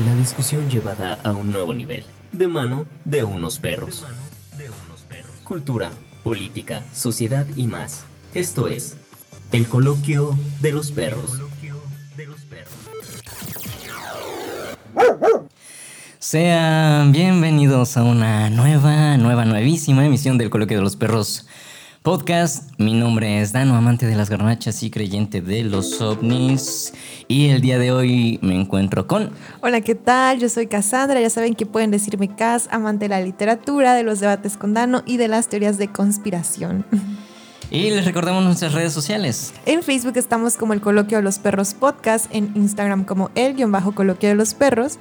La discusión llevada a un nuevo nivel, de mano de unos perros. Cultura, política, sociedad y más. Esto es el coloquio de los perros. Sean bienvenidos a una nueva, nueva, nuevísima emisión del Coloquio de los Perros Podcast. Mi nombre es Dano, amante de las garnachas y creyente de los ovnis. Y el día de hoy me encuentro con... Hola, ¿qué tal? Yo soy Cassandra. Ya saben que pueden decirme Cas, amante de la literatura, de los debates con Dano y de las teorías de conspiración. Y les recordamos nuestras redes sociales. En Facebook estamos como el Coloquio de los Perros Podcast, en Instagram como el-coloquio de los perros.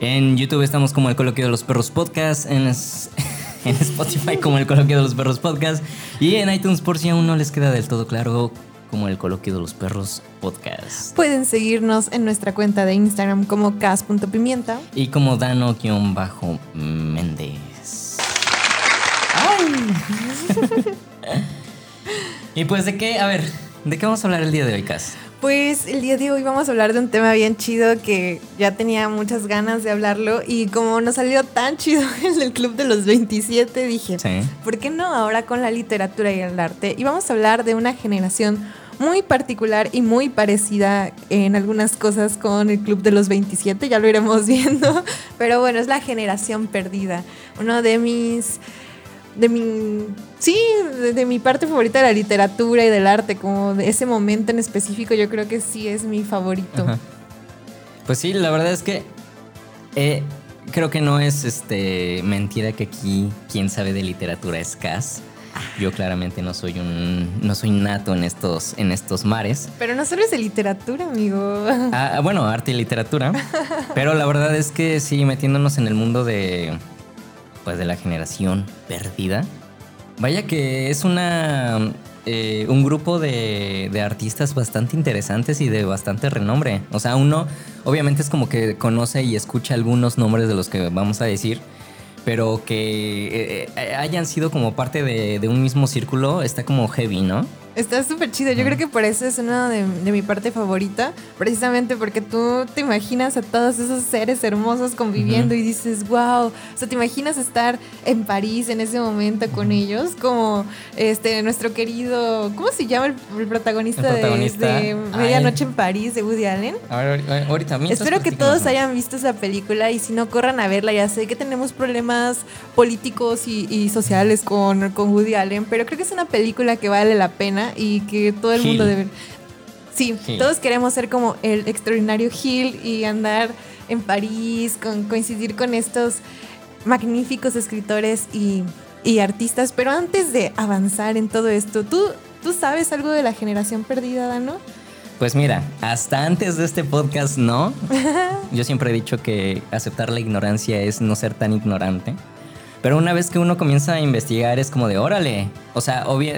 En YouTube estamos como el Coloquio de los Perros Podcast, en, en Spotify como el Coloquio de los Perros Podcast y en iTunes por si aún no les queda del todo claro como el Coloquio de los Perros Podcast. Pueden seguirnos en nuestra cuenta de Instagram como cas.pimienta y como Dano-Méndez. y pues de qué, a ver, ¿de qué vamos a hablar el día de hoy, Cas? Pues el día de hoy vamos a hablar de un tema bien chido que ya tenía muchas ganas de hablarlo y como nos salió tan chido en el Club de los 27 dije, ¿por qué no ahora con la literatura y el arte? Y vamos a hablar de una generación muy particular y muy parecida en algunas cosas con el Club de los 27, ya lo iremos viendo, pero bueno, es la generación perdida, uno de mis de mi, sí, de, mi parte favorita de la literatura y del arte, como de ese momento en específico, yo creo que sí es mi favorito. Pues sí, la verdad es que eh, creo que no es este mentira que aquí quien sabe de literatura es Cass. Yo claramente no soy un no soy nato en estos en estos mares. Pero no solo es de literatura, amigo. Ah, bueno, arte y literatura. pero la verdad es que sí metiéndonos en el mundo de pues de la generación perdida. Vaya que es una eh, un grupo de, de, artistas bastante interesantes y de bastante renombre. O sea, uno obviamente es como que conoce y escucha algunos nombres de los que vamos a decir, pero que eh, eh, hayan sido como parte de, de un mismo círculo está como heavy, ¿no? Está súper chido. Yo creo que por eso es una de, mi parte favorita. Precisamente porque tú te imaginas a todos esos seres hermosos conviviendo y dices, wow. O sea, te imaginas estar en París en ese momento con ellos, como este nuestro querido. ¿Cómo se llama el, protagonista, De, Medianoche en París de Woody Allen? A ver, ahorita Espero que todos hayan visto esa película y si no, corran a verla. Ya sé que tenemos problemas políticos y, sociales con, con Woody Allen, pero creo que es una película que vale la pena y que todo el mundo debe... Sí, todos queremos ser como el extraordinario Gil y andar en París, con, coincidir con estos magníficos escritores y, artistas. Pero antes de avanzar en todo esto, ¿tú, ¿tú sabes algo de la generación perdida, Dano? Pues mira, hasta antes de este podcast no. Yo siempre he dicho que aceptar la ignorancia es no ser tan ignorante. Pero una vez que uno comienza a investigar es como de, órale. O sea, obvio,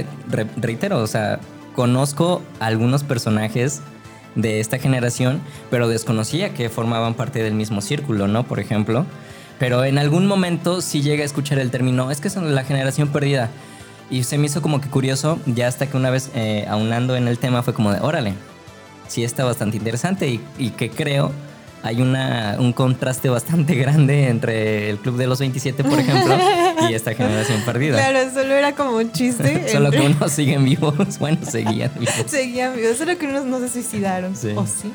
reitero, o sea, conozco algunos personajes de esta generación, pero desconocía que formaban parte del mismo círculo, ¿no? Por ejemplo. Pero en algún momento sí llega a escuchar el término, es que son la generación perdida. Y se me hizo como que curioso, ya hasta que una vez eh, aunando en el tema fue como de, órale, sí está bastante interesante y, y que creo hay una, un contraste bastante grande entre el Club de los 27, por ejemplo, y esta generación perdida. Claro, solo era como un chiste. solo que unos siguen vivos. Bueno, seguían vivos. seguían vivos, solo que unos no se suicidaron. ¿O sí?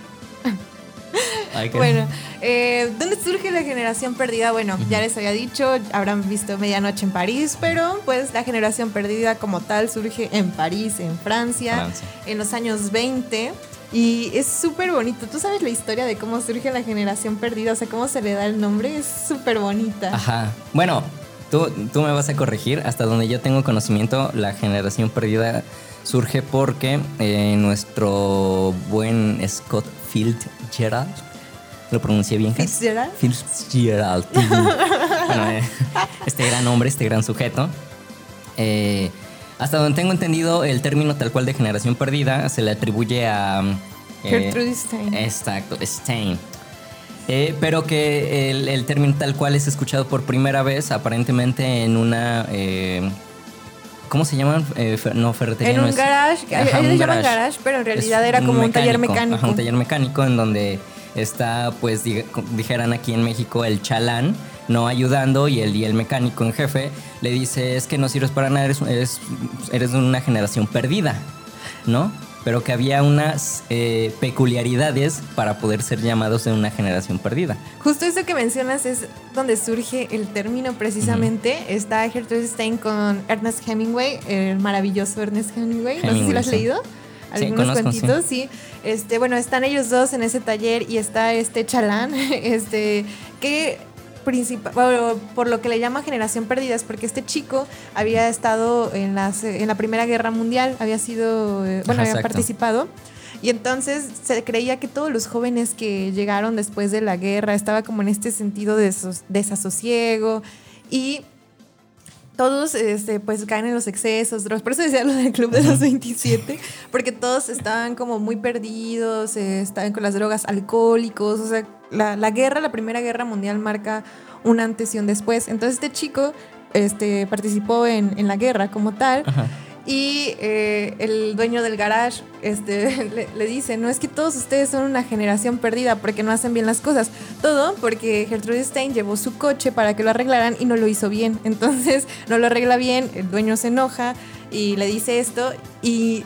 Bueno, eh, ¿dónde surge la generación perdida? Bueno, ya les había dicho, habrán visto Medianoche en París, pero pues la generación perdida como tal surge en París, en Francia, Francia. en los años 20. Y es súper bonito. ¿Tú sabes la historia de cómo surge la generación perdida? O sea, cómo se le da el nombre. Es súper bonita. Ajá. Bueno, tú, tú me vas a corregir. Hasta donde yo tengo conocimiento, la generación perdida surge porque eh, nuestro buen Scott Fitzgerald, lo pronuncié bien. Fitzgerald. Fitzgerald. bueno, eh, este gran hombre, este gran sujeto. Eh, hasta donde tengo entendido, el término tal cual de generación perdida se le atribuye a... Eh, Gertrude Stein. Exacto, Stein. Eh, pero que el, término tal cual es escuchado por primera vez aparentemente en una... Eh, ¿Cómo se llaman? no, ferretería. En un garage. Ajá, un garage. garage, pero en realidad era como un, taller mecánico. un taller mecánico en donde está, pues dijeran aquí en México, el chalán, no ayudando y el, y el mecánico en jefe le dice, es que no sirves para nada, eres, eres, eres una generación perdida, ¿no? pero que había unas eh, peculiaridades para poder ser llamados de una generación perdida. Justo eso que mencionas es donde surge el término precisamente. Está Gertrude Stein con Ernest Hemingway, el maravilloso Ernest Hemingway. no sé si lo has leído. Algunos cuentitos, sí. Este, bueno, están ellos dos en ese taller y está este chalán, este, que principal, por lo que le llama generación perdida, es porque este chico había estado en, las, en la Primera Guerra Mundial, había sido, eh, bueno, había participado. Y entonces se creía que todos los jóvenes que llegaron después de la guerra estaba como en este sentido de desasosiego y todos este, pues caen en los excesos, Por eso decía lo del Club de los 27, porque todos estaban como muy perdidos, eh, estaban con las drogas alcohólicos, o sea, la, la, guerra, la Primera Guerra Mundial marca un antes y un después. Entonces este chico este, participó en, en la guerra como tal. Y eh, el dueño del garage este, le, dice, no es que todos ustedes son una generación perdida porque no hacen bien las cosas. Todo porque Gertrude Stein llevó su coche para que lo arreglaran y no lo hizo bien. Entonces no lo arregla bien, el dueño se enoja y le dice esto y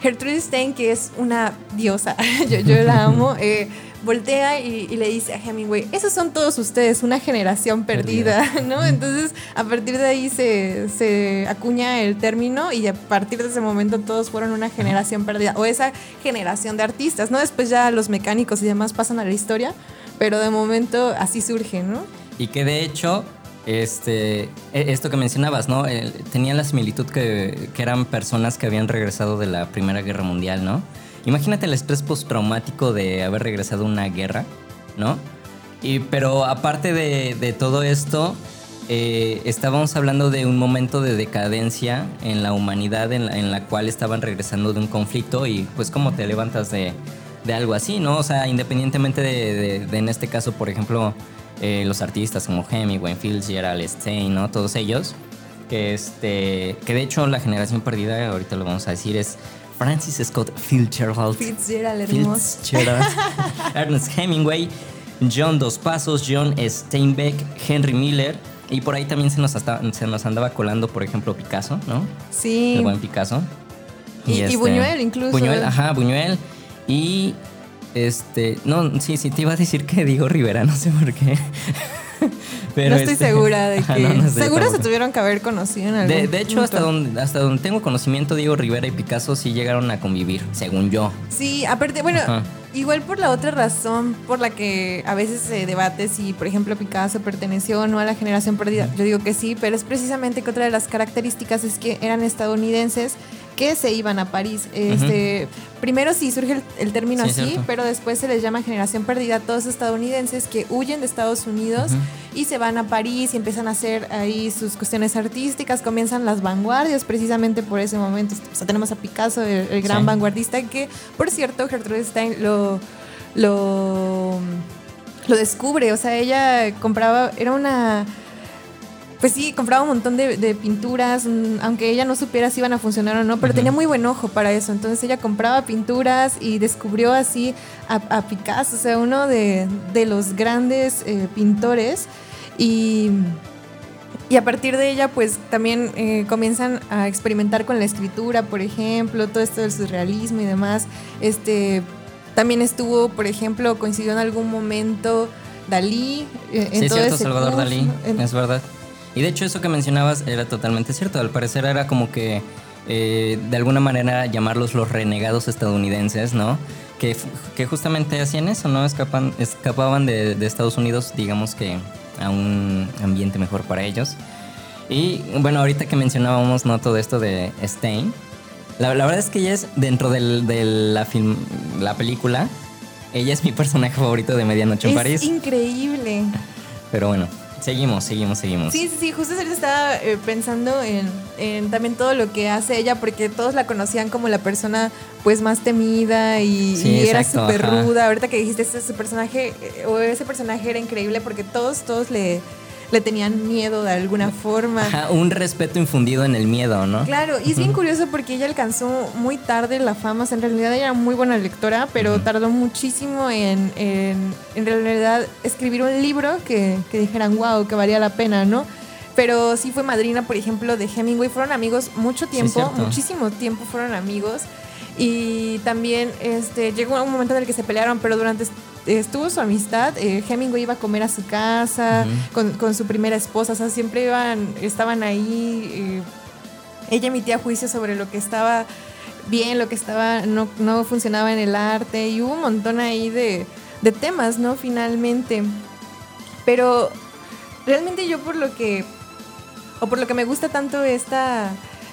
Gertrude Stein, que es una diosa, yo, yo la amo, eh, voltea y, le dice a Hemingway, esos son todos ustedes, una generación perdida, ¿no? Entonces, a partir de ahí se, se, acuña el término y a partir de ese momento todos fueron una generación perdida, o esa generación de artistas, ¿no? Después ya los mecánicos y demás pasan a la historia, pero de momento así surge, ¿no? Y que de hecho este, e, esto que mencionabas, ¿no? tenía la similitud que, que, eran personas que habían regresado de la Primera Guerra Mundial, ¿no? Imagínate el estrés postraumático de haber regresado a una guerra, ¿no? Y, pero aparte de, todo esto, eh, estábamos hablando de un momento de decadencia en la humanidad en la, cual estaban regresando de un conflicto y pues cómo te levantas de, algo así, ¿no? O sea, independientemente de, en este caso, por ejemplo, eh, los artistas como Hemingway, Gerald Stein, ¿no? Todos ellos, que, este, que de hecho la generación perdida, ahorita lo vamos a decir, es Francis Scott Fitzgerald. Fitzgerald, hermoso. Ernest Hemingway, John Dos Pasos, John Steinbeck, Henry Miller. Y por ahí también se nos, se nos andaba colando, por ejemplo, Picasso, ¿no? Sí. El buen Picasso. Y, este, Buñuel incluso. Buñuel, ajá, Buñuel. Y este, no, sí, sí, te iba a decir que Diego Rivera, no sé por qué. no estoy este, segura de que. seguro se tuvieron que haber conocido en algún De, hecho, hasta donde, hasta donde tengo conocimiento, Diego Rivera y Picasso sí llegaron a convivir, según yo. Sí, aparte, bueno, igual por la otra razón por la que a veces se debate si, por ejemplo, Picasso perteneció o no a la generación perdida. Yo digo que sí, pero es precisamente que otra de las características es que eran estadounidenses que se iban a París. Este, Primero sí surge el, término así, pero después se les llama generación perdida a todos estadounidenses que huyen de Estados Unidos y se van a París y empiezan a hacer ahí sus cuestiones artísticas, comienzan las vanguardias precisamente por ese momento. O sea, tenemos a Picasso, el, gran vanguardista, que por cierto Gertrude Stein lo, lo, lo descubre, o sea, ella compraba, era una pues sí, compraba un montón de, pinturas, aunque ella no supiera si iban a funcionar o no, pero tenía muy buen ojo para eso. Entonces ella compraba pinturas y descubrió así a, Picasso, o sea, uno de, los grandes eh, pintores. Y, y, a partir de ella, pues también eh, comienzan a experimentar con la escritura, por ejemplo, todo esto del surrealismo y demás. Este, también estuvo, por ejemplo, coincidió en algún momento Dalí. Eh, en sí, todo cierto, Salvador Dalí, es verdad. Y de hecho eso que mencionabas era totalmente cierto. Al parecer era como que eh, de alguna manera llamarlos los renegados estadounidenses, ¿no? Que, que justamente hacían eso, ¿no? Escapan, escapaban de, de, Estados Unidos, digamos que a un ambiente mejor para ellos. Y bueno, ahorita que mencionábamos, ¿no? Todo esto de Stein. La, la verdad es que ella es, dentro del, de la, film, la película, ella es mi personaje favorito de Medianoche en París. Increíble. Pero bueno, Seguimos, seguimos, seguimos. Sí, sí, sí, justo ahorita estaba eh, pensando en, también todo lo que hace ella, porque todos la conocían como la persona pues más temida y, era súper ruda. Ahorita que dijiste ese, personaje, eh, o ese personaje era increíble porque todos, todos le, le tenían miedo de alguna forma. un respeto infundido en el miedo, ¿no? Claro, y es bien curioso porque ella alcanzó muy tarde la fama, o sea, en realidad ella era muy buena lectora, pero tardó muchísimo en, en, en, realidad escribir un libro que, que dijeran, wow, que valía la pena, ¿no? Pero sí fue madrina, por ejemplo, de Hemingway, fueron amigos mucho tiempo, muchísimo tiempo fueron amigos. Y también este, llegó un momento en el que se pelearon, pero durante estuvo su amistad. Eh, Hemingway iba a comer a su casa con, su primera esposa, o sea, siempre iban, estaban ahí. Eh, ella emitía juicios sobre lo que estaba bien, lo que estaba no, no funcionaba en el arte, y hubo un montón ahí de, de temas, ¿no? Finalmente. Pero realmente yo por lo que, o por lo que me gusta tanto esta,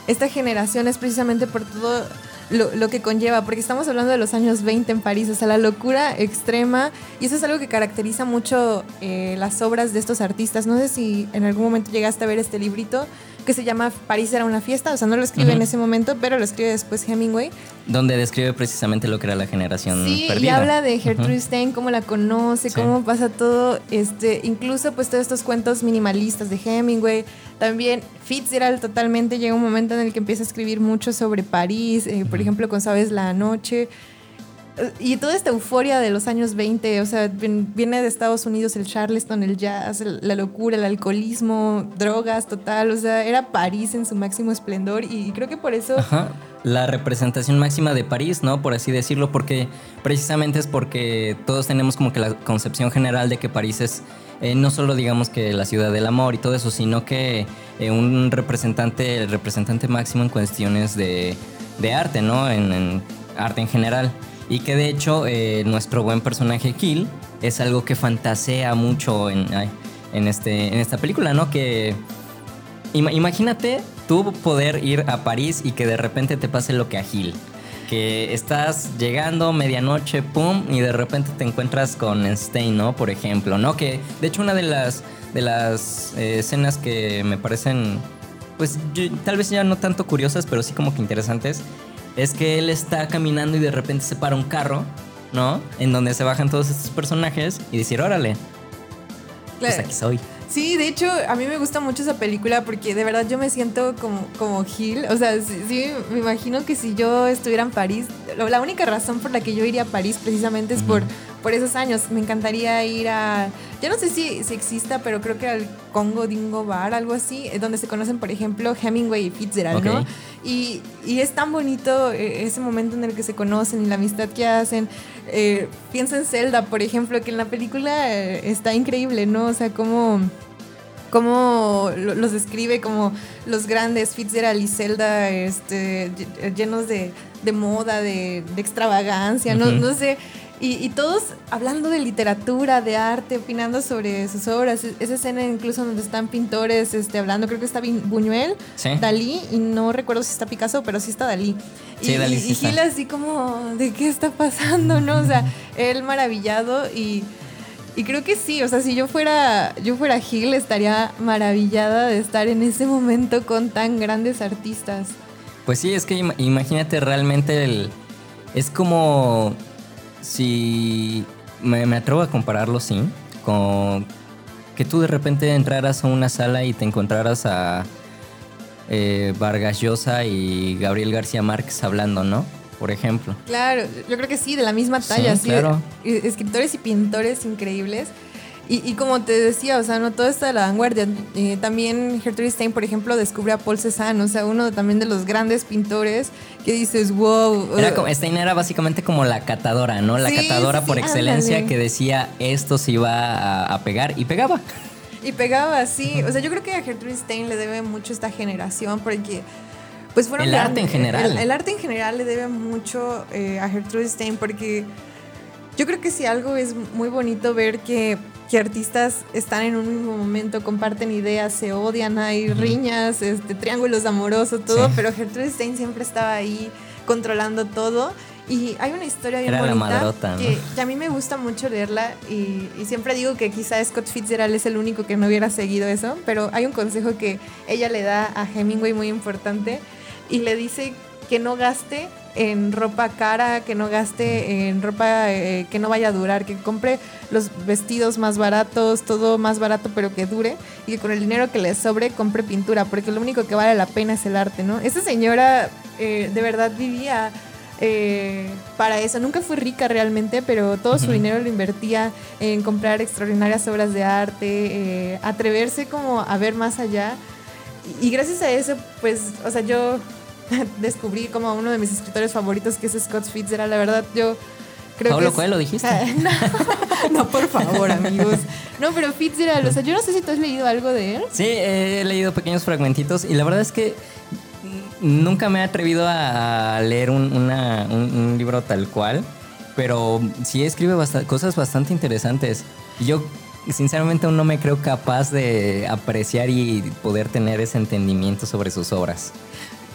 esta generación es precisamente por todo lo, que conlleva, porque estamos hablando de los años 20 en París, o sea, la locura extrema, y eso es algo que caracteriza mucho eh, las obras de estos artistas. No sé si en algún momento llegaste a ver este librito que se llama París era una fiesta, o sea, no lo escribe en ese momento, pero lo escribe después Hemingway. Donde describe precisamente lo que era la generación sí, y habla de Gertrude Stein, cómo la conoce, cómo pasa todo, este, incluso pues todos estos cuentos minimalistas de Hemingway. También Fitzgerald totalmente llega un momento en el que empieza a escribir mucho sobre París, eh, por ejemplo, con Sabes la noche y toda esta euforia de los años 20, o sea, viene de Estados Unidos el Charleston, el jazz, la locura, el alcoholismo, drogas, total, o sea, era París en su máximo esplendor y creo que por eso... Ajá. La representación máxima de París, ¿no? Por así decirlo, porque precisamente es porque todos tenemos como que la concepción general de que París es eh, no solo digamos que la ciudad del amor y todo eso, sino que eh, un representante, el representante máximo en cuestiones de arte, ¿no? en arte en general. Y que de hecho eh, nuestro buen personaje Kill es algo que fantasea mucho en, en, este, en esta película, ¿no? Que imagínate tú poder ir a París y que de repente te pase lo que a Gil. Que estás llegando medianoche, pum, y de repente te encuentras con Stein, ¿no? Por ejemplo, ¿no? Que de hecho una de las, de las eh, escenas que me parecen, pues tal vez ya no tanto curiosas, pero sí como que interesantes, es que él está caminando y de repente se para un carro, ¿no? En donde se bajan todos estos personajes y decir, órale, pues aquí soy. Sí, de hecho, a mí me gusta mucho esa película porque de verdad yo me siento como, como Gil. O sea, sí, me imagino que si yo estuviera en París, la única razón por la que yo iría a París precisamente es por, por esos años. Me encantaría ir a. Yo no sé si, si exista, pero creo que al Congo Dingo Bar, algo así, eh, donde se conocen, por ejemplo, Hemingway y Fitzgerald, ¿no? Y, y, es tan bonito eh, ese momento en el que se conocen y la amistad que hacen. Eh, piensa en Zelda, por ejemplo, que en la película está increíble, ¿no? O sea, cómo cómo los describe como los grandes Fitzgerald y Zelda este, llenos de, moda, de, extravagancia, no, no sé. Y, todos hablando de literatura, de arte, opinando sobre sus obras. E-, esa escena incluso donde están pintores este, hablando, creo que está Buñuel, Dalí, y no recuerdo si está Picasso, pero sí está Dalí. Sí, y, Dalí y, Gil así como, ¿de qué está pasando? ¿No? O sea, él maravillado y... Y creo que sí, o sea, si yo fuera, yo fuera Gil, estaría maravillada de estar en ese momento con tan grandes artistas. Pues sí, es que imagínate realmente el. Es como si me, atrevo a compararlo, sí, con que tú de repente entraras a una sala y te encontraras a eh, Vargas Llosa y Gabriel García Márquez hablando, ¿no? Por ejemplo. Claro, yo creo que sí, de la misma talla, sí. Claro. Escritores y pintores increíbles. Y, como te decía, o sea, no todo está de la vanguardia. Eh, también Gertrude Stein, por ejemplo, descubre a Paul Cézanne, o sea, uno también de los grandes pintores que dices, wow. Era como, Stein era básicamente como la catadora, ¿no? La catadora por excelencia que decía esto se iba a, pegar y pegaba. Y pegaba, sí. O sea, yo creo que a Gertrude Stein le debe mucho esta generación porque pues fueron el arte en general. El, arte en general le debe mucho eh, a Gertrude Stein porque yo creo que si algo es muy bonito ver que que artistas están en un mismo momento, comparten ideas, se odian, hay riñas, este, triángulos amorosos, todo, pero Gertrude Stein siempre estaba ahí controlando todo. Y hay una historia bien bonita que, a mí me gusta mucho leerla y, y, siempre digo que quizá Scott Fitzgerald es el único que no hubiera seguido eso, pero hay un consejo que ella le da a Hemingway muy importante y le dice que no gaste en ropa cara, que no gaste en ropa eh, que no vaya a durar, que compre los vestidos más baratos, todo más barato pero que dure y que con el dinero que le sobre compre pintura, porque lo único que vale la pena es el arte, ¿no? Esa señora eh, de verdad vivía eh, para eso. Nunca fue rica realmente, pero todo su dinero lo invertía en comprar extraordinarias obras de arte, atreverse como a ver más allá. Y gracias a eso, pues, o sea, yo descubrí como uno de mis escritores favoritos, que es Scott Fitzgerald. La verdad, yo creo Pablo que. Coelho, dijiste. no, por favor, amigos. No, pero Fitzgerald, o sea, yo no sé si tú has leído algo de él. Sí, he leído pequeños fragmentitos y la verdad es que nunca me he atrevido a leer un, libro tal cual, pero sí escribe cosas bastante interesantes. Yo sinceramente aún no me creo capaz de apreciar y poder tener ese entendimiento sobre sus obras.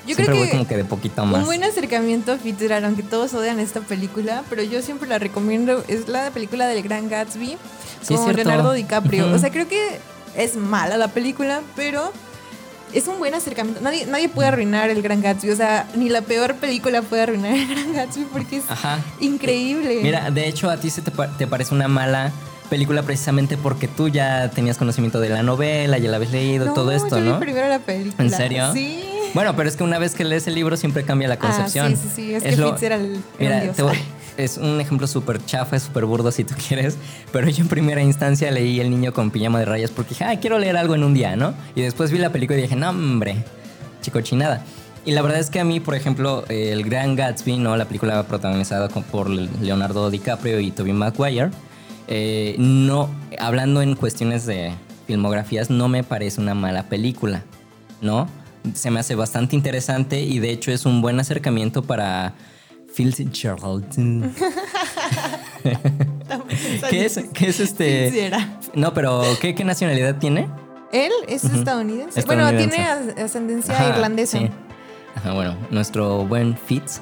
Yo creo que como que de poquito más. Un buen acercamiento a Fitzgerald, aunque todos odian esta película, pero yo siempre la recomiendo, es la película del Gran Gatsby con Leonardo DiCaprio. O sea, creo que es mala la película, pero es un buen acercamiento. Nadie, nadie puede arruinar el Gran Gatsby. O sea, ni la peor película puede arruinar el Gran Gatsby porque es increíble. Mira, de hecho, a ti se te, te parece una mala película precisamente porque tú ya tenías conocimiento de la novela, ya la habías leído, todo esto, yo ¿no? Primero la película. ¿En serio? Sí. Bueno, pero es que una vez que lees el libro siempre cambia la concepción. Ah, sí, sí, sí. Es, que Fitz era el. Mira, es un ejemplo súper chafa, súper burdo si tú quieres, pero yo en primera instancia leí El niño con pijama de rayas porque dije, ah, quiero leer algo en un día, ¿no? Y después vi la película y dije, no, hombre, chico chinada. Y la verdad es que a mí, por ejemplo, El Gran Gatsby, ¿no? La película protagonizada por Leonardo DiCaprio y Tobey Maguire, eh, no, hablando en cuestiones de filmografías, no me parece una mala película, ¿no? Se me hace bastante interesante y de hecho es un buen acercamiento para Fitzgerald. ¿Qué es, ¿Qué es este? No, pero ¿qué, ¿qué, nacionalidad tiene? Él es estadounidense. Bueno, tiene ascendencia irlandesa. Ajá, bueno, nuestro buen Fitz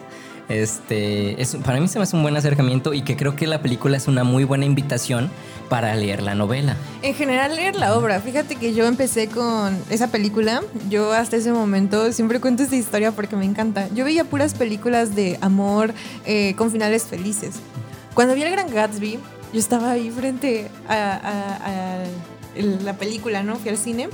este, es, para mí se me hace un buen acercamiento y que creo que la película es una muy buena invitación para leer la novela. En general leer la obra. Fíjate que yo empecé con esa película. Yo hasta ese momento siempre cuento esta historia porque me encanta. Yo veía puras películas de amor eh, con finales felices. Cuando vi el Gran Gatsby, yo estaba ahí frente a la película, ¿no? Fui al cine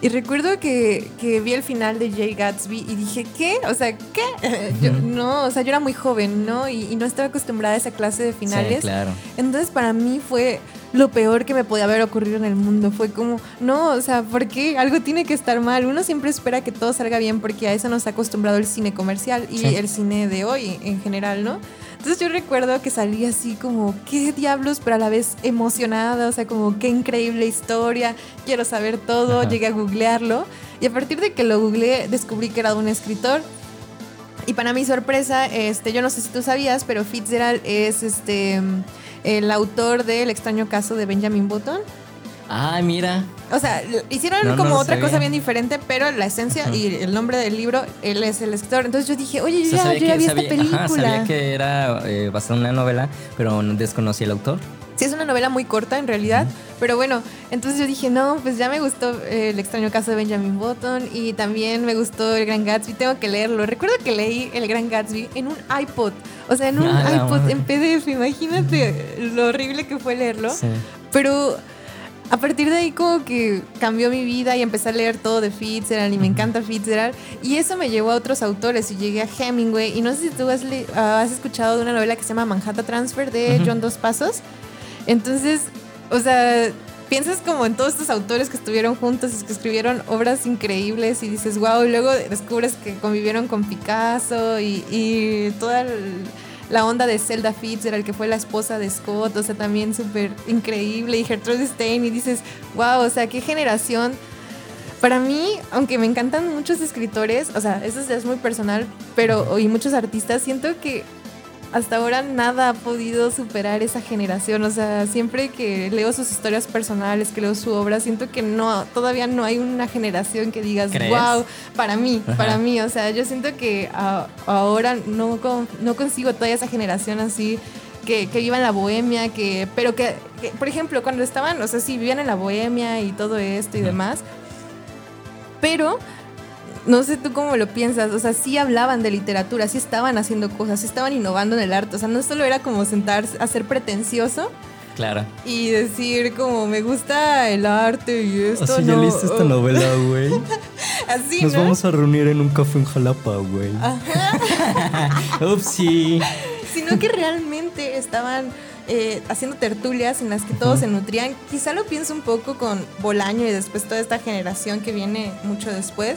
y recuerdo que, que, vi el final de Jay Gatsby y dije, ¿qué? O sea, ¿qué? Yo, no, o sea, yo era muy joven, ¿no? Y, no estaba acostumbrada a esa clase de finales. Sí, claro. Entonces, para mí fue lo peor que me podía haber ocurrido en el mundo. Fue como, no, o sea, ¿por qué? Algo tiene que estar mal. Uno siempre espera que todo salga bien porque a eso nos ha acostumbrado el cine comercial y el cine de hoy en general, ¿no? Entonces yo recuerdo que salí así como, ¿qué diablos? Pero a la vez emocionada, o sea, como, qué increíble historia, quiero saber todo, llegué a googlearlo. Y a partir de que lo googleé, descubrí que era un escritor. Y para mi sorpresa, este, yo no sé si tú sabías, pero Fitzgerald es este, el autor del extraño caso de Benjamin Button. Ah, mira. O sea, hicieron como otra cosa bien diferente, pero la esencia y el nombre del libro, él es el escritor. Entonces yo dije, oye, yo, ya, vi esta película. Ajá, sabía que era eh, basada en una novela, pero desconocí el autor. Sí, es una novela muy corta en realidad, pero bueno, entonces yo dije, no, pues ya me gustó eh, El extraño caso de Benjamin Button y también me gustó El Gran Gatsby, tengo que leerlo. Recuerdo que leí El Gran Gatsby en un iPod, o sea, en un iPod en PDF, imagínate lo horrible que fue leerlo. Sí. Pero a partir de ahí como que cambió mi vida y empecé a leer todo de Fitzgerald y me encanta Fitzgerald. Y eso me llevó a otros autores y llegué a Hemingway. Y no sé si tú has, has escuchado de una novela que se llama Manhattan Transfer de John Dos Pasos. Entonces, o sea, piensas como en todos estos autores que estuvieron juntos y que escribieron obras increíbles y dices, wow, y luego descubres que convivieron con Picasso y, y toda... El, la onda de Zelda Fitzgerald, que fue la esposa de Scott, o sea, también súper increíble, y Gertrude Stein, y dices, wow, o sea, qué generación. Para mí, aunque me encantan muchos escritores, o sea, eso es muy personal, pero, y muchos artistas, siento que hasta ahora nada ha podido superar esa generación. O sea, siempre que leo sus historias personales, que leo su obra, siento que no, todavía no hay una generación que digas, wow, para mí, para mí. O sea, yo siento que ahora no, no consigo toda esa generación así. Que, que en la bohemia, que, pero que, por ejemplo, cuando estaban, o sea, sí, vivían en la bohemia y todo esto y demás, pero no sé tú cómo lo piensas, o sea, sí hablaban de literatura, sí estaban haciendo cosas, sí estaban innovando en el arte, o sea, no solo era como sentarse a ser pretencioso. Claro. Y decir como me gusta el arte y esto. Así ya leíste esta oh. novela, güey. Así, Nos vamos a reunir en un café en Jalapa, güey. Ajá. Upsi. Sino que realmente estaban eh, haciendo tertulias en las que todos se nutrían. Quizá lo pienso un poco con Bolaño y después toda esta generación que viene mucho después.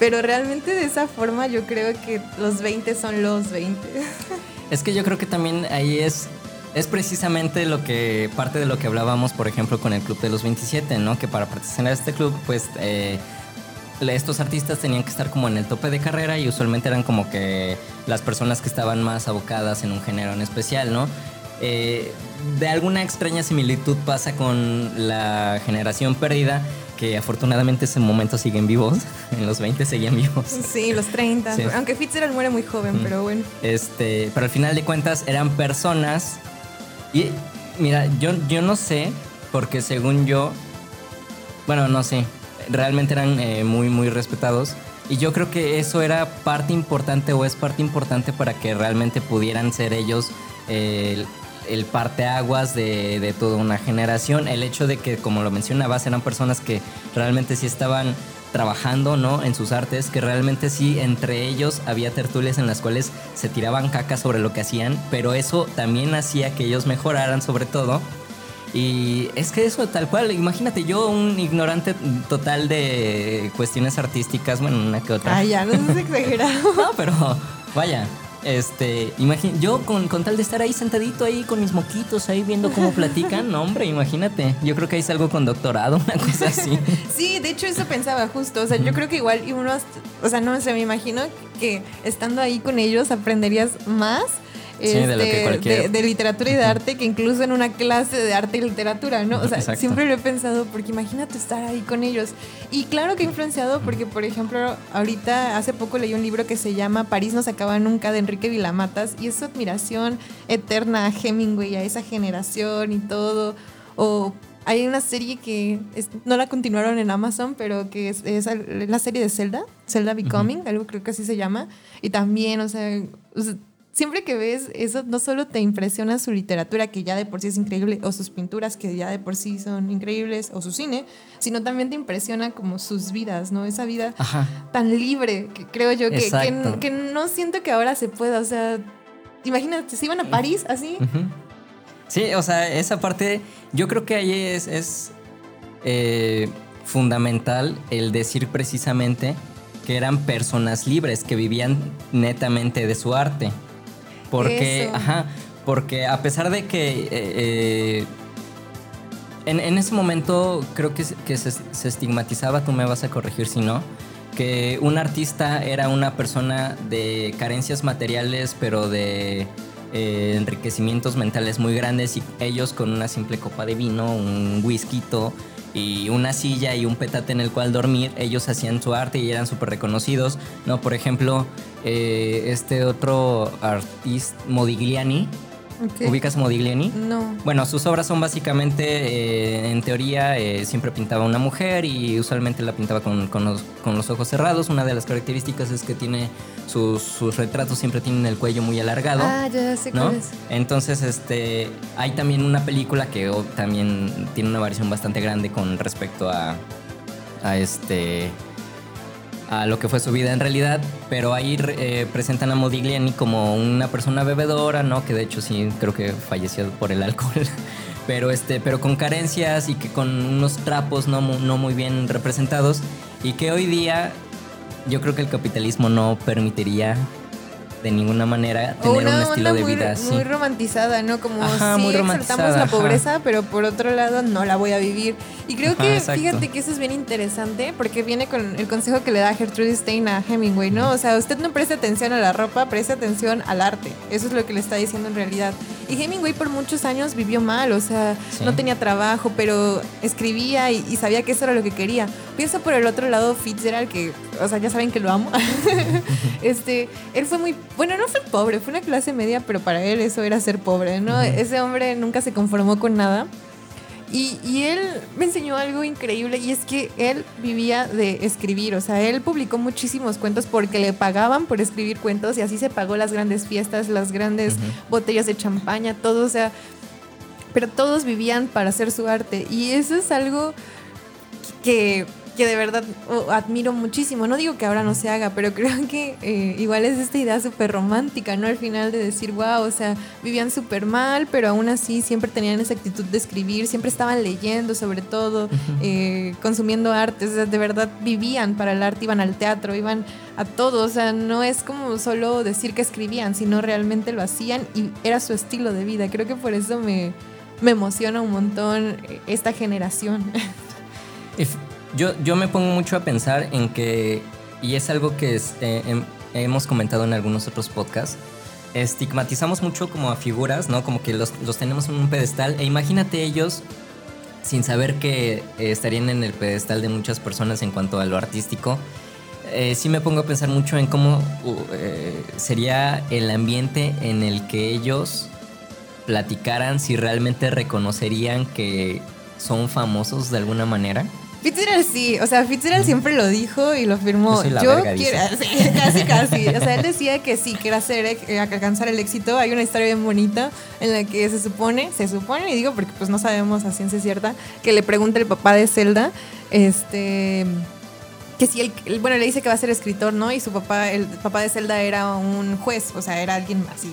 Pero realmente de esa forma yo creo que los 20 son los 20. Es que yo creo que también ahí es es precisamente lo que parte de lo que hablábamos, por ejemplo, con el Club de los 27, ¿no? Que para participar en este club, pues eh, estos artistas tenían que estar como en el tope de carrera y usualmente eran como que las personas que estaban más abocadas en un género en especial, ¿no? Eh, de alguna extraña similitud pasa con la generación perdida, que afortunadamente en ese momento siguen vivos. En los 20 seguían vivos. Sí, los 30. Aunque Fitzgerald muere muy joven, pero bueno. Este, pero al final de cuentas eran personas. Y mira, yo, yo no sé, porque según yo, bueno, no sé, realmente eran eh, muy, muy respetados. Y yo creo que eso era parte importante o es parte importante para que realmente pudieran ser ellos eh, el parteaguas de, de toda una generación. El hecho de que, como lo mencionabas, eran personas que realmente sí estaban trabajando, ¿no? En sus artes, que realmente sí, entre ellos había tertulias en las cuales se tiraban caca sobre lo que hacían, pero eso también hacía que ellos mejoraran sobre todo. Y es que eso tal cual, imagínate yo un ignorante total de cuestiones artísticas, bueno, una que otra. Ay, ya, no es exagerado. no, pero vaya, este, imagínate, yo con, tal de estar ahí sentadito ahí con mis moquitos ahí viendo cómo platican, no hombre, imagínate. Yo creo que ahí salgo con doctorado, una cosa así. sí, de hecho eso pensaba justo, o sea, yo creo que igual y uno, o sea, no sé, me imagino que estando ahí con ellos aprenderías más este, de, literatura y de arte que incluso en una clase de arte y literatura, ¿no? O sea, siempre lo he pensado porque imagínate estar ahí con ellos. Y claro que ha influenciado porque, por ejemplo, ahorita hace poco leí un libro que se llama París no se acaba nunca de Enrique Vilamatas y es su admiración eterna a Hemingway, a esa generación y todo. O hay una serie que no la continuaron en Amazon, pero que es, la serie de Zelda, Zelda Becoming, algo creo que así se llama. Y también, o sea siempre que ves eso, no solo te impresiona su literatura, que ya de por sí es increíble, o sus pinturas, que ya de por sí son increíbles, o su cine, sino también te impresiona como sus vidas, ¿no? Esa vida tan libre, que creo yo que, que, no siento que ahora se pueda, o sea, imagínate, si iban a París así. Sí, o sea, esa parte, yo creo que ahí es, es eh, fundamental el decir precisamente que eran personas libres, que vivían netamente de su arte. Porque, ajá, porque a pesar de que eh, eh, en, ese momento creo que, que se, estigmatizaba, tú me vas a corregir si no, que un artista era una persona de carencias materiales, pero de eh, enriquecimientos mentales muy grandes y ellos con una simple copa de vino, un whisky y una silla y un petate en el cual dormir, ellos hacían su arte y eran súper reconocidos, ¿no? Por ejemplo, eh, este otro artista, Modigliani, ¿Ubicas Modigliani? No. Bueno, sus obras son básicamente, eh, en teoría, eh, siempre pintaba una mujer y usualmente la pintaba con, los, ojos cerrados. Una de las características es que tiene sus, retratos siempre tienen el cuello muy alargado. Ah, ya sé ¿no? es. Entonces, este, hay también una película que también tiene una variación bastante grande con respecto a, a este a lo que fue su vida en realidad, pero ahí eh, presentan a Modigliani como una persona bebedora, ¿no? Que de hecho sí creo que falleció por el alcohol. pero este, pero con carencias y que con unos trapos no, no muy bien representados y que hoy día yo creo que el capitalismo no permitiría de ninguna manera tener un estilo de vida así. Muy romantizada, ¿no? Como si exaltamos la pobreza, pero por otro lado no la voy a vivir. Y creo que, fíjate que eso es bien interesante porque viene con el consejo que le da Gertrude Stein a Hemingway, ¿no? O sea, usted no preste atención a la ropa, preste atención al arte. Eso es lo que le está diciendo en realidad. Y Hemingway por muchos años vivió mal, o sea, no tenía trabajo, pero escribía y, sabía que eso era lo que quería. Piensa por el otro lado Fitzgerald, que, o sea, ya saben que lo amo. este, él fue muy bueno, no fue pobre, fue una clase media, pero para él eso era ser pobre, ¿no? Ese hombre nunca se conformó con nada. Y, él me enseñó algo increíble y es que él vivía de escribir, o sea, él publicó muchísimos cuentos porque le pagaban por escribir cuentos y así se pagó las grandes fiestas, las grandes botellas de champaña, todo, o sea, pero todos vivían para hacer su arte. Y eso es algo que que de verdad admiro muchísimo. No digo que ahora no se haga, pero creo que eh, igual es esta idea súper romántica, ¿no? Al final de decir, wow, o sea, vivían súper mal, pero aún así siempre tenían esa actitud de escribir, siempre estaban leyendo sobre todo, eh, consumiendo arte, o sea, de verdad vivían para el arte, iban al teatro, iban a todo, o sea, no es como solo decir que escribían, sino realmente lo hacían y era su estilo de vida. Creo que por eso me, me emociona un montón esta generación. Yo, yo me pongo mucho a pensar en que, y es algo que eh, hemos comentado en algunos otros podcasts, estigmatizamos mucho como a figuras, ¿no? Como que los, los tenemos en un pedestal. E imagínate ellos sin saber que eh, estarían en el pedestal de muchas personas en cuanto a lo artístico. Eh, sí me pongo a pensar mucho en cómo sería el ambiente en el que ellos platicaran si realmente reconocerían que son famosos de alguna manera. Fitzgerald sí, o sea, Fitzgerald siempre lo dijo y lo firmó. Yo, quiero, casi, casi. O sea, él decía que sí, que era hacer, eh, alcanzar el éxito. Hay una historia bien bonita en la que se supone, se supone, y digo porque pues no sabemos a ciencia cierta, que le pregunta el papá de Zelda, este que si él, bueno, le dice que va a ser escritor, ¿no? Y su papá, el papá de Zelda era un juez, o sea, era alguien así,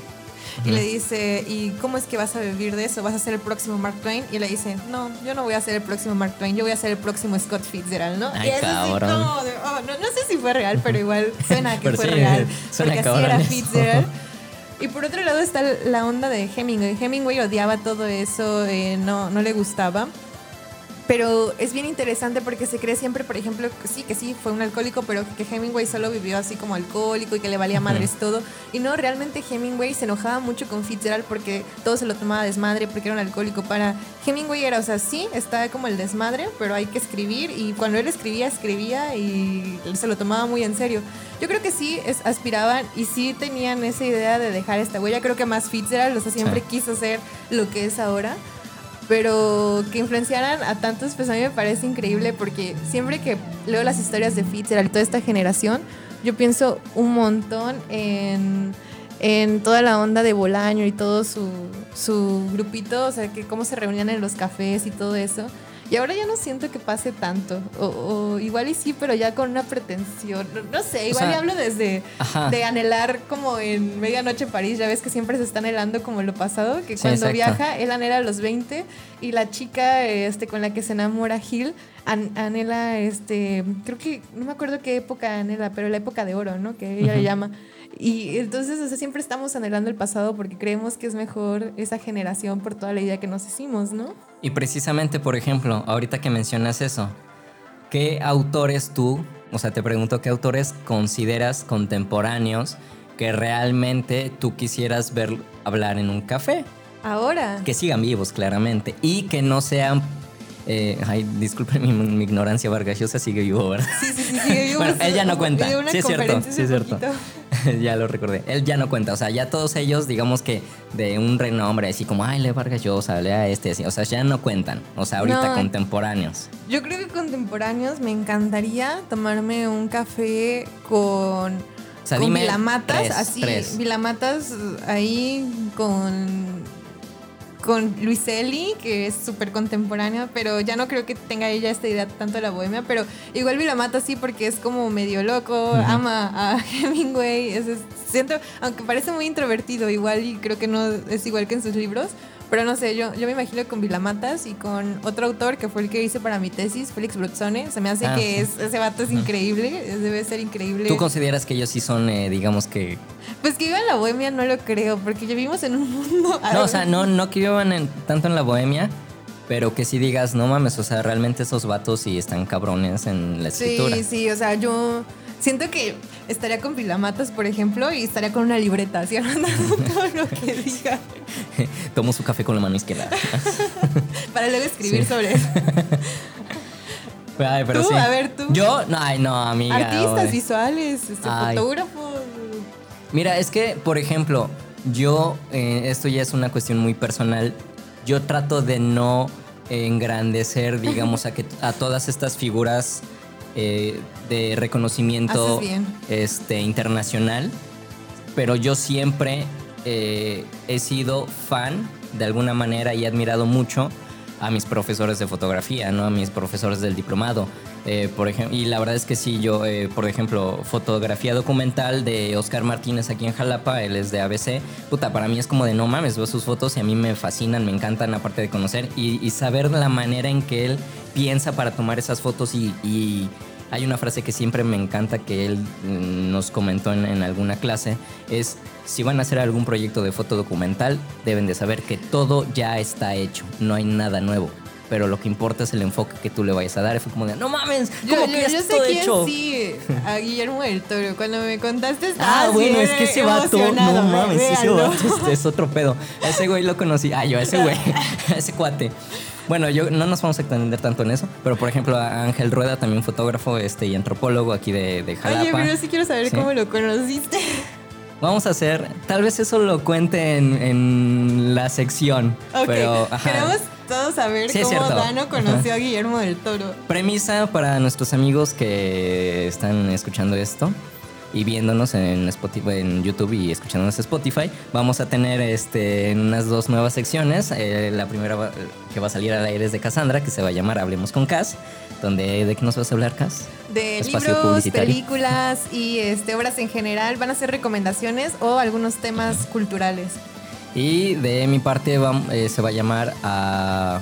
y le dice, ¿y cómo es que vas a vivir de eso? ¿Vas a ser el próximo Mark Twain? Y le dice, no, yo no voy a ser el próximo Mark Twain, yo voy a ser el próximo Scott Fitzgerald, ¿no? Ay, cabrón. Oh, no, no, sé si fue real, pero igual suena que fue real. Suena porque así era Fitzgerald. Y por otro lado está la onda de Hemingway. Hemingway odiaba todo eso, eh, no, no le gustaba. Pero es bien interesante porque se cree siempre, por ejemplo, que sí, que sí, fue un alcohólico, pero que Hemingway solo vivió así como alcohólico y que le valía madres todo. Y no, realmente Hemingway se enojaba mucho con Fitzgerald porque todo se lo tomaba desmadre, porque era un alcohólico. Para Hemingway era, o sea, sí, está como el desmadre, pero hay que escribir. Y cuando él escribía, escribía y se lo tomaba muy en serio. Yo creo que sí es, aspiraban y sí tenían esa idea de dejar esta huella. Creo que más Fitzgerald, o sea, siempre quiso ser lo que es ahora pero que influenciaran a tantos, pues a mí me parece increíble porque siempre que leo las historias de Fitzgerald y toda esta generación, yo pienso un montón en, en toda la onda de Bolaño y todo su, su grupito, o sea, que cómo se reunían en los cafés y todo eso. Y ahora ya no siento que pase tanto. O, igual y sí, pero ya con una pretensión. No, sé, igual y hablo desde de anhelar como en Medianoche en París. Ya ves que siempre se está anhelando como lo pasado. Que cuando viaja, él anhela a los 20 y la chica este, con la que se enamora Gil anhela, este, creo que, no me acuerdo qué época anhela, pero la época de oro, ¿no? Que ella le llama. Y entonces, o sea, siempre estamos anhelando el pasado porque creemos que es mejor esa generación por toda la idea que nos hicimos, ¿no? Y precisamente, por ejemplo, ahorita que mencionas eso, ¿qué autores tú, o sea, te pregunto, ¿qué autores consideras contemporáneos que realmente tú quisieras ver hablar en un café? Ahora. Que sigan vivos, claramente, y que no sean eh, ay, disculpen mi, ignorancia, Vargas sigue vivo, ¿verdad? Sí, sí, sí, sigue vivo. bueno, él ya no cuenta. Sí, es cierto, sí, es cierto. ya lo recordé. Él ya no cuenta. O sea, ya todos ellos, digamos que de un renombre, así como, ay, le Vargas Llosa, le a este, así. O sea, ya no cuentan. O sea, ahorita contemporáneos. Yo creo que contemporáneos me encantaría tomarme un café con. O sea, con Vilamatas, así, Vilamatas ahí con con Luiselli, que es súper contemporánea, pero ya no creo que tenga ella esta idea tanto de la bohemia, pero igual Vilamata sí porque es como medio loco, ama a Hemingway, es, siento, aunque parece muy introvertido igual y creo que no es igual que en sus libros, pero no sé, yo, yo me imagino con Vilamatas y con otro autor que fue el que hice para mi tesis, Félix Brutzone. Se me hace ah, que ese vato es increíble, debe ser increíble. ¿Tú consideras que ellos sí son, eh, digamos que... Pues que vivan en la bohemia no lo creo, porque vivimos en un mundo... No, o sea, no, no que vivan tanto en la bohemia, pero que si digas, no mames, o sea, realmente esos vatos sí están cabrones en la escritura. Sí, sí, o sea, yo siento que estaría con Vilamatas, por ejemplo, y estaría con una libreta, así anotando todo lo que diga. Tomo su café con la mano izquierda. Para luego escribir sobre eso. Ay, pero tú, a ver, tú. Yo, no, ay, no, amiga. Artistas visuales, este, fotógrafos. Mira, es que, por ejemplo, yo, eh, esto ya es una cuestión muy personal. Yo trato de no engrandecer, digamos, a, que, a todas estas figuras eh, de reconocimiento este, internacional, pero yo siempre eh, he sido fan de alguna manera y he admirado mucho a mis profesores de fotografía, ¿no? A mis profesores del diplomado. Eh, por y la verdad es que sí, yo, por ejemplo, fotografía documental de Oscar Martínez aquí en Jalapa, él es de ABC. Puta, para mí es como de no mames, veo sus fotos y a mí me fascinan, me encantan, aparte de conocer y, y saber la manera en que él piensa para tomar esas fotos y hay una frase que siempre me encanta que él mm, nos comentó en, alguna clase, es si van a hacer algún proyecto de foto documental, deben de saber que todo ya está hecho, no hay nada nuevo. Pero lo que importa es el enfoque que tú le vayas a dar. Fue como de, no mames, ¿cómo que ya está todo hecho? Sí, a Guillermo del Toro. Cuando me contaste estaba Ah, bueno, es que ese vato, no mames, ese vato es, es, otro pedo. A ese güey lo conocí. Ah, yo, a ese güey, a ese cuate. Bueno, yo no nos vamos a extender tanto en eso, pero por ejemplo, Ángel Rueda, también fotógrafo este, y antropólogo aquí de, de Jalapa. Oye, pero sí quiero saber cómo lo conociste. Vamos a hacer, tal vez eso lo cuente en, la sección. Ok, pero, queremos todos saber cómo Dano conoció a Guillermo del Toro. Premisa para nuestros amigos que están escuchando esto y viéndonos en Spotify, en YouTube y escuchándonos en Spotify, vamos a tener este, unas dos nuevas secciones. Eh, la primera que va a salir al aire es de Cassandra, que se va a llamar Hablemos con Cass, donde ¿de qué nos vas a hablar, Cass? De libros, películas y este, obras en general. Van a ser recomendaciones o algunos temas culturales. Y de mi parte eh, se va a llamar a...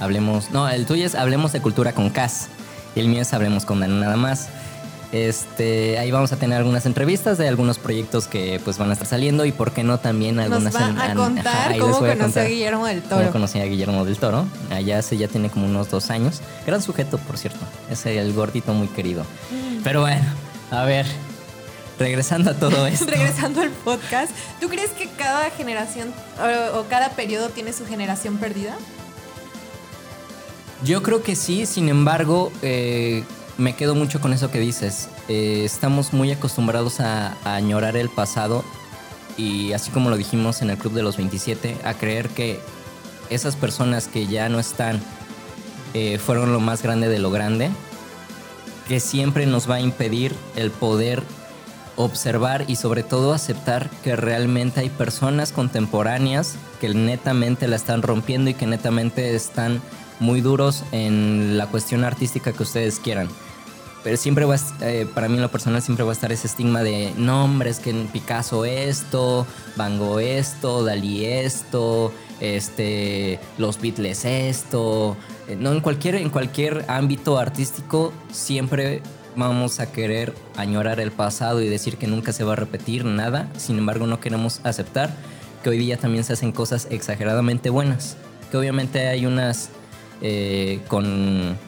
Hablemos... No, el tuyo es Hablemos de Cultura con Cass. Y el mío es Hablemos con Dan nada más. Este, ahí vamos a tener algunas entrevistas de algunos proyectos que pues van a estar saliendo y por qué no también algunas Nos va a contar cómo conocí a, Guillermo del Toro. Cómo conocí a Guillermo del Toro. Allá hace ya tiene como unos dos años. Gran sujeto, por cierto. Es el gordito muy querido. Mm. Pero bueno, a ver. Regresando a todo esto. Regresando al podcast. ¿Tú crees que cada generación o, o cada periodo tiene su generación perdida? Yo creo que sí, sin embargo, eh, me quedo mucho con eso que dices. Eh, estamos muy acostumbrados a, añorar el pasado y así como lo dijimos en el Club de los 27, a creer que esas personas que ya no están eh, fueron lo más grande de lo grande, que siempre nos va a impedir el poder observar y sobre todo aceptar que realmente hay personas contemporáneas que netamente la están rompiendo y que netamente están muy duros en la cuestión artística que ustedes quieran. Pero siempre va a, eh, para mí en lo personal siempre va a estar ese estigma de nombres que en Picasso esto, Van Gogh esto, Dalí esto, este, los Beatles esto. Eh, no, en cualquier, en cualquier ámbito artístico siempre vamos a querer añorar el pasado y decir que nunca se va a repetir nada. Sin embargo, no queremos aceptar que hoy día también se hacen cosas exageradamente buenas. Que obviamente hay unas eh, con...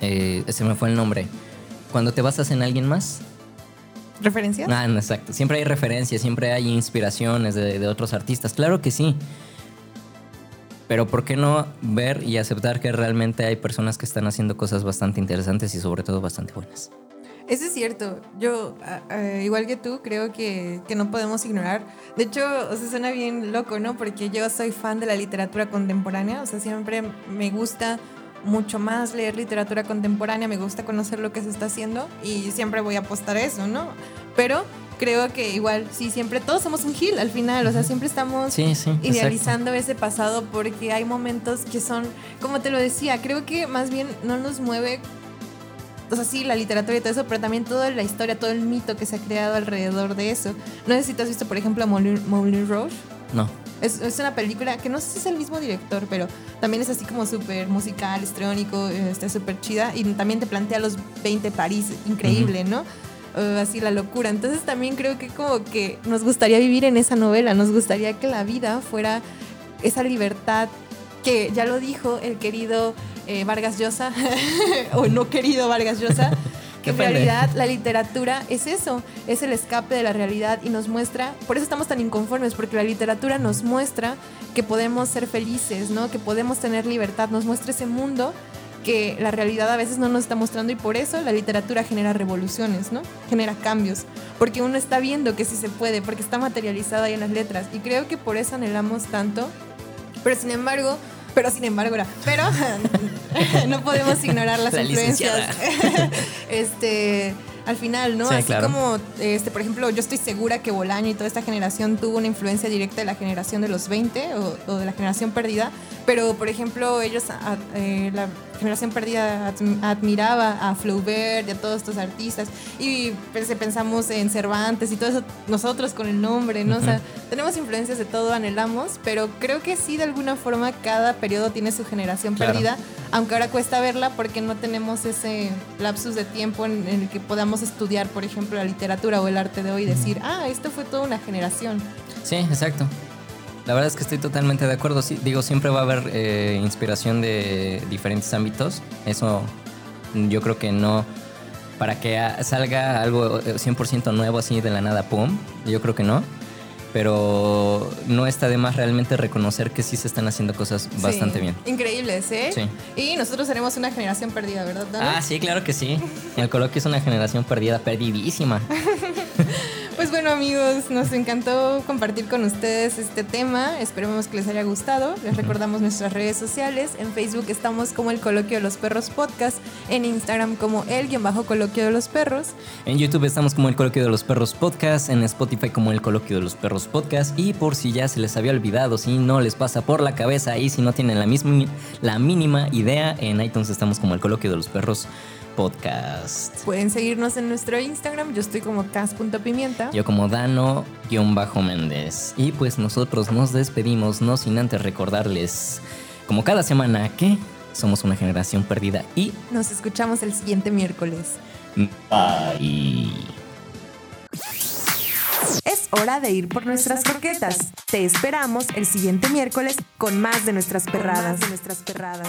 se me fue el nombre cuando te basas en alguien más. ¿Referencias? Ah, exacto. Siempre hay referencias, siempre hay inspiraciones de, otros artistas. Claro que sí. Pero ¿por qué no ver y aceptar que realmente hay personas que están haciendo cosas bastante interesantes y sobre todo bastante buenas? Eso es cierto. Yo, igual que tú, creo que, que, no podemos ignorar. De hecho, o sea, suena bien loco, ¿no? Porque yo soy fan de la literatura contemporánea. O sea, siempre me gusta mucho más leer literatura contemporánea, me gusta conocer lo que se está haciendo y siempre voy a apostar a eso, ¿no? Pero creo que igual, sí, siempre todos somos un Gil al final, o sea, siempre estamos idealizando ese pasado porque hay momentos que son, como te lo decía, creo que más bien no nos mueve, o sea, sí, la literatura y todo eso, pero también toda la historia, todo el mito que se ha creado alrededor de eso. No sé si te has visto, por ejemplo, a Moulin Rouge. No. Es, es, una película que no sé si es el mismo director, pero también es así como súper musical, estrónico, eh, está súper chida y también te plantea los 20 París, increíble, ¿no? Uh, así la locura. Entonces también creo que como que nos gustaría vivir en esa novela, nos gustaría que la vida fuera esa libertad que ya lo dijo el querido eh, Vargas Llosa, o no querido Vargas Llosa, que en realidad la literatura es eso, es el escape de la realidad y nos muestra, por eso estamos tan inconformes, porque la literatura nos muestra que podemos ser felices, ¿no? Que podemos tener libertad, nos muestra ese mundo que la realidad a veces no nos está mostrando y por eso la literatura genera revoluciones, ¿no? Genera cambios, porque uno está viendo que sí se puede, porque está materializado ahí en las letras y creo que por eso anhelamos tanto, pero sin embargo Pero sin embargo era, pero no podemos ignorar las influencias. este al final, ¿no? Así como, este, por ejemplo, yo estoy segura que Bolaño y toda esta generación tuvo una influencia directa de la generación de los 20 o, de la generación perdida, pero por ejemplo, ellos, eh, la generación perdida admiraba a Flaubert y a todos estos artistas y pensamos en Cervantes y todo eso, nosotros con el nombre, ¿no? O sea, tenemos influencias de todo, anhelamos, pero creo que sí, de alguna forma, cada periodo tiene su generación perdida, aunque ahora cuesta verla porque no tenemos ese lapsus de tiempo en el que podamos estudiar, por ejemplo, la literatura o el arte de hoy y decir, ah, esto fue toda una generación. Sí, exacto. La verdad es que estoy totalmente de acuerdo. Sí, digo, siempre va a haber eh, inspiración de diferentes ámbitos. Eso yo creo que no. Para que salga algo 100% nuevo así de la nada, pum, yo creo que no pero no está de más realmente reconocer que sí se están haciendo cosas bastante bien. Increíbles, ¿eh? Sí. Y nosotros seremos una generación perdida, ¿verdad? Ah, sí, claro que sí. El coloquio es una generación perdida, perdidísima. Bueno amigos, nos encantó compartir con ustedes este tema. Esperemos que les haya gustado. Les recordamos nuestras redes sociales. En Facebook estamos como el Coloquio de los Perros Podcast. En Instagram como el guion bajo Coloquio de los Perros. En YouTube estamos como el Coloquio de los Perros Podcast. En Spotify como el Coloquio de los Perros Podcast. Y por si ya se les había olvidado, si no les pasa por la cabeza y si no tienen la, misma, la mínima idea, en iTunes estamos como el Coloquio de los Perros Podcast. Pueden seguirnos en nuestro Instagram. Yo estoy como cas.pimienta. Yo como Dano-Méndez. Y pues nosotros nos despedimos, no sin antes recordarles, como cada semana, que somos una generación perdida y nos escuchamos el siguiente miércoles. Bye. Es hora de ir por nuestras croquetas. Te esperamos el siguiente miércoles con más de nuestras perradas. de nuestras perradas.